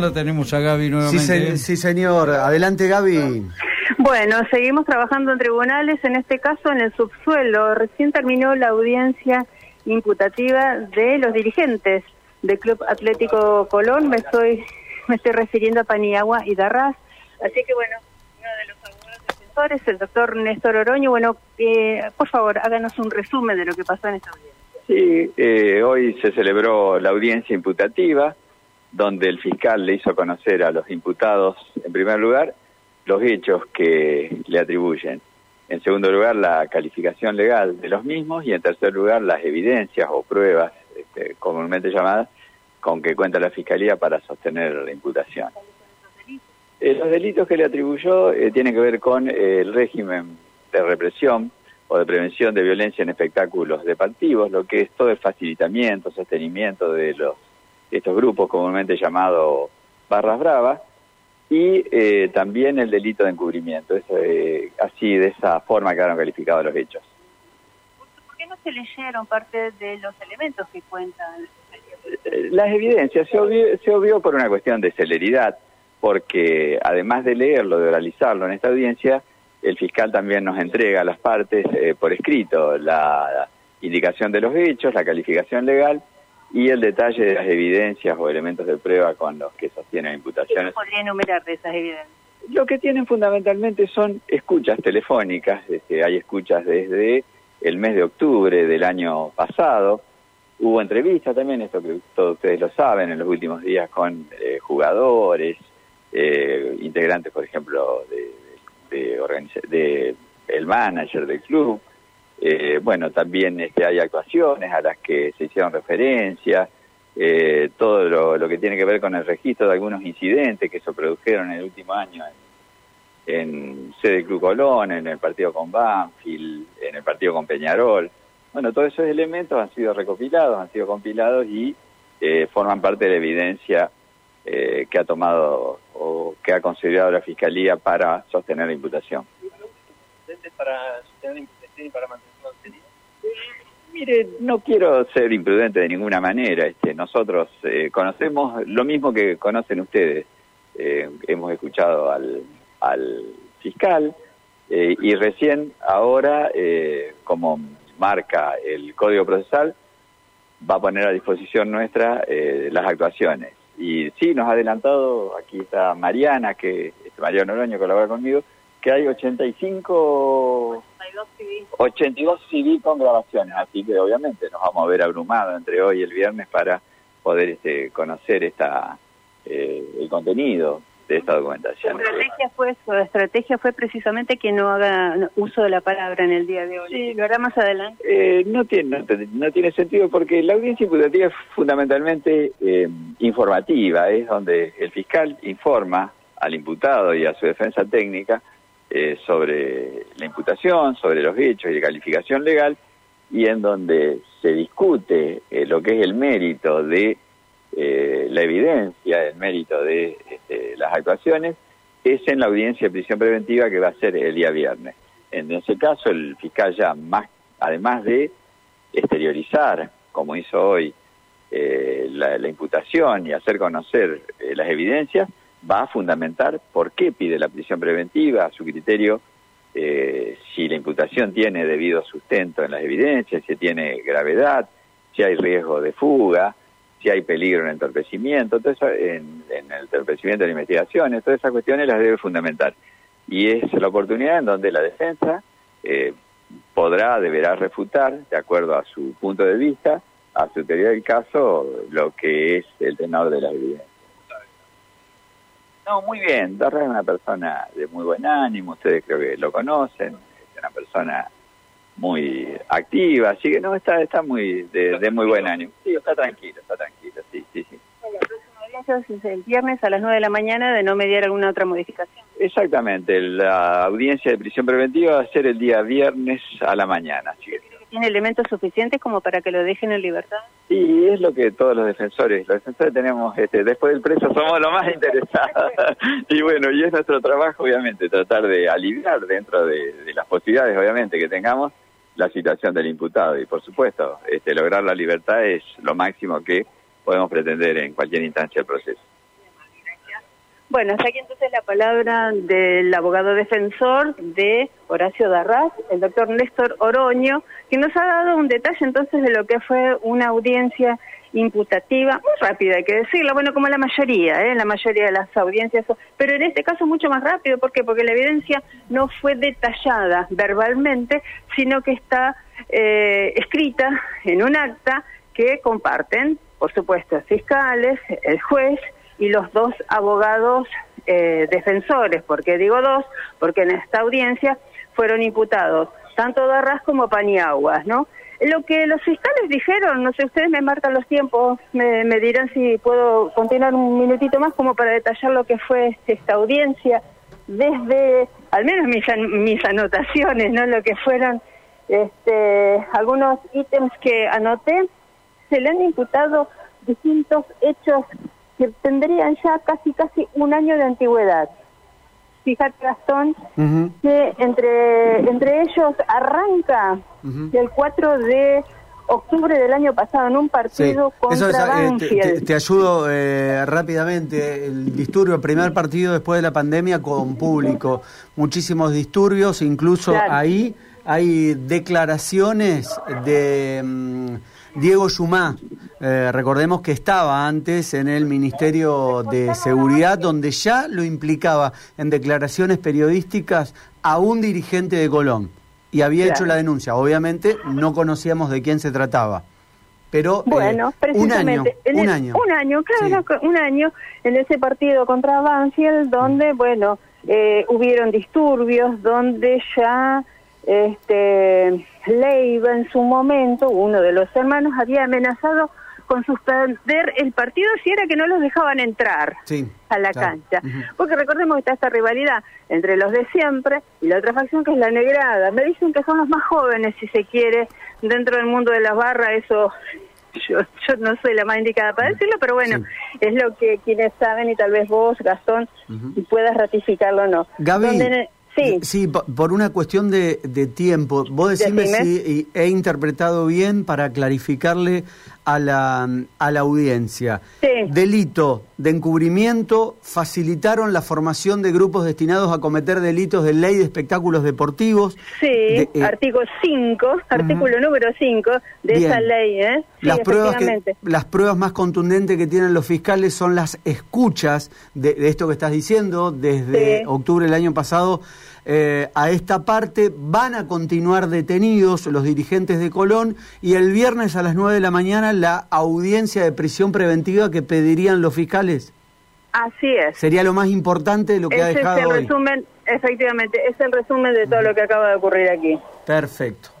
La tenemos a Gaby nuevamente. Sí, señor. Adelante, Gaby. Bueno, seguimos trabajando en tribunales, en este caso en el subsuelo. Recién terminó la audiencia imputativa de los dirigentes del Club Atlético Colón. Me estoy, me estoy refiriendo a Paniagua y Darras. Así que bueno, uno de los abogados defensores, el doctor Néstor Oroño, bueno, eh, por favor, háganos un resumen de lo que pasó en esta audiencia. Sí, eh, hoy se celebró la audiencia imputativa, donde el fiscal le hizo conocer a los imputados, en primer lugar, los hechos que le atribuyen. En segundo lugar, la calificación legal de los mismos y en tercer lugar, las evidencias o pruebas, este, comúnmente llamadas, con que cuenta la Fiscalía para sostener la imputación. Eh, los delitos que le atribuyó eh, tienen que ver con el régimen de represión o de prevención de violencia en espectáculos deportivos, lo que es todo el facilitamiento, sostenimiento de los estos grupos comúnmente llamados barras bravas, y eh, también el delito de encubrimiento. Es, eh, así, de esa forma quedaron calificados los hechos. ¿Por qué no se leyeron parte de los elementos que cuentan? Eh, las evidencias se obvió, se obvió por una cuestión de celeridad, porque además de leerlo, de oralizarlo en esta audiencia, el fiscal también nos entrega a las partes por escrito la indicación de los hechos, la calificación legal y el detalle de las evidencias o elementos de prueba con los que sostienen imputaciones. ¿Qué podría enumerar de esas evidencias? Lo que tienen fundamentalmente son escuchas telefónicas, este, hay escuchas desde el mes de octubre del año pasado, hubo entrevistas también, esto que todos ustedes lo saben, en los últimos días con eh, jugadores, eh, integrantes, por ejemplo, de, de, de, el manager del club, eh, bueno, también este, hay actuaciones a las que se hicieron referencia, eh, todo lo, que tiene que ver con el registro de algunos incidentes que se produjeron en el último año en, sede Club Colón, en el partido con Banfield, en el partido con Peñarol. Bueno, todos esos elementos han sido recopilados, han sido compilados y eh, forman parte de la evidencia que ha tomado o que ha considerado la Fiscalía para sostener la imputación. para sostener para Mire, no quiero ser imprudente de ninguna manera. Este, nosotros eh, conocemos lo mismo que conocen ustedes. Eh, hemos escuchado al, al fiscal eh, y recién ahora, como marca el Código Procesal, va a poner a disposición nuestra las actuaciones. Y sí, nos ha adelantado, aquí está Mariana, que este, Mariano Oroño colabora conmigo, que hay 85 82 CD con grabaciones, así que obviamente nos vamos a ver abrumados entre hoy y el viernes para poder este, conocer esta eh, el contenido de esta documentación. Su estrategia fue, su estrategia fue precisamente que no haga uso de la palabra en el día de hoy. Sí. ¿Lo hará más adelante? Eh, no, tiene, no, tiene sentido porque la audiencia imputativa es fundamentalmente eh, informativa, es donde el fiscal informa al imputado y a su defensa técnica eh, sobre la imputación, sobre los hechos y la calificación legal, y en donde se discute eh, lo que es el mérito de eh, la evidencia, el mérito de este, las actuaciones, es en la audiencia de prisión preventiva que va a ser el día viernes. En ese caso, el fiscal ya, más, además de exteriorizar, como hizo hoy, la, la, imputación y hacer conocer las evidencias, va a fundamentar por qué pide la prisión preventiva, a su criterio, eh, si la imputación tiene debido sustento en las evidencias, si tiene gravedad, si hay riesgo de fuga, si hay peligro en el entorpecimiento, todo eso, en, el entorpecimiento de la investigación, todas esas cuestiones las debe fundamentar. Y es la oportunidad en donde la defensa eh, podrá, deberá refutar, de acuerdo a su punto de vista, a su teoría del caso, lo que es el tenor de las evidencias. No, muy bien. Darra es una persona de muy buen ánimo, ustedes creo que lo conocen, es una persona muy activa, así que no, está está muy de, muy buen ánimo. Sí, está tranquilo, está tranquilo, sí, sí, sí. es el viernes a las 9 de la mañana de no mediar alguna otra modificación. Exactamente, la audiencia de prisión preventiva va a ser el día viernes a la mañana, así que ¿Tiene elementos suficientes como para que lo dejen en libertad? Sí, es lo que todos los defensores, los defensores tenemos, este, después del preso somos los más interesados. y bueno, y es nuestro trabajo, obviamente, tratar de aliviar dentro de, las posibilidades, obviamente, que tengamos la situación del imputado. Y por supuesto, este, lograr la libertad es lo máximo que podemos pretender en cualquier instancia del proceso. Bueno, hasta aquí entonces la palabra del abogado defensor de Horacio Darraz, el doctor Néstor Oroño, que nos ha dado un detalle entonces de lo que fue una audiencia imputativa, muy rápida hay que decirlo, bueno, como la mayoría, ¿eh? la mayoría de las audiencias, pero en este caso mucho más rápido, ¿por qué? Porque la evidencia no fue detallada verbalmente, sino que está eh, escrita en un acta que comparten, por supuesto, fiscales, el juez, y los dos abogados eh, defensores. ¿Por qué digo dos? Porque en esta audiencia fueron imputados tanto Darras como Paniaguas, ¿no? Lo que los fiscales dijeron, no sé, ustedes me marcan los tiempos, me, dirán si puedo continuar un minutito más como para detallar lo que fue esta audiencia, desde, al menos mis, mis anotaciones, ¿no? Lo que fueron este, algunos ítems que anoté, se le han imputado distintos hechos que tendrían ya casi casi un año de antigüedad. Fíjate, Gastón, que entre, entre ellos arranca el 4 de octubre del año pasado en un partido contra eh, te, ayudo eh, rápidamente. El disturbio, primer partido después de la pandemia con público. Muchísimos disturbios, incluso ahí hay declaraciones de mm, Diego Yumá. Eh, recordemos que estaba antes en el Ministerio de Seguridad, donde ya lo implicaba en declaraciones periodísticas a un dirigente de Colón y había hecho la denuncia. Obviamente no conocíamos de quién se trataba. Pero eh, bueno, un año, un año. Un año, claro, un año en ese partido contra Banfield, donde, bueno, eh, hubieron disturbios, donde ya este, Leiva en su momento, uno de los hermanos, había amenazado con suspender el partido si era que no los dejaban entrar a la cancha. Porque recordemos que está esta rivalidad entre los de siempre y la otra facción que es la negrada. Me dicen que son los más jóvenes, si se quiere, dentro del mundo de las barras, eso yo, yo no soy la más indicada para decirlo, pero bueno, es lo que quienes saben y tal vez vos, Gastón, puedas ratificarlo o no. Gaby, Sí. por una cuestión de, tiempo. Vos decime, si he interpretado bien para clarificarle a la, a la audiencia. Delito de encubrimiento facilitaron la formación de grupos destinados a cometer delitos de ley de espectáculos deportivos. Sí, eh, artículo 5, artículo número 5 de esa ley. ¿eh? las, pruebas las pruebas más contundentes que tienen los fiscales son las escuchas de, esto que estás diciendo desde octubre del año pasado eh, a esta parte. Van a continuar detenidos los dirigentes de Colón y el viernes a las 9 de la mañana la audiencia de prisión preventiva que pedirían los fiscales. Así es. Sería lo más importante de lo que ha dejado es el resumen, efectivamente, es el resumen de todo lo que acaba de ocurrir aquí. Perfecto.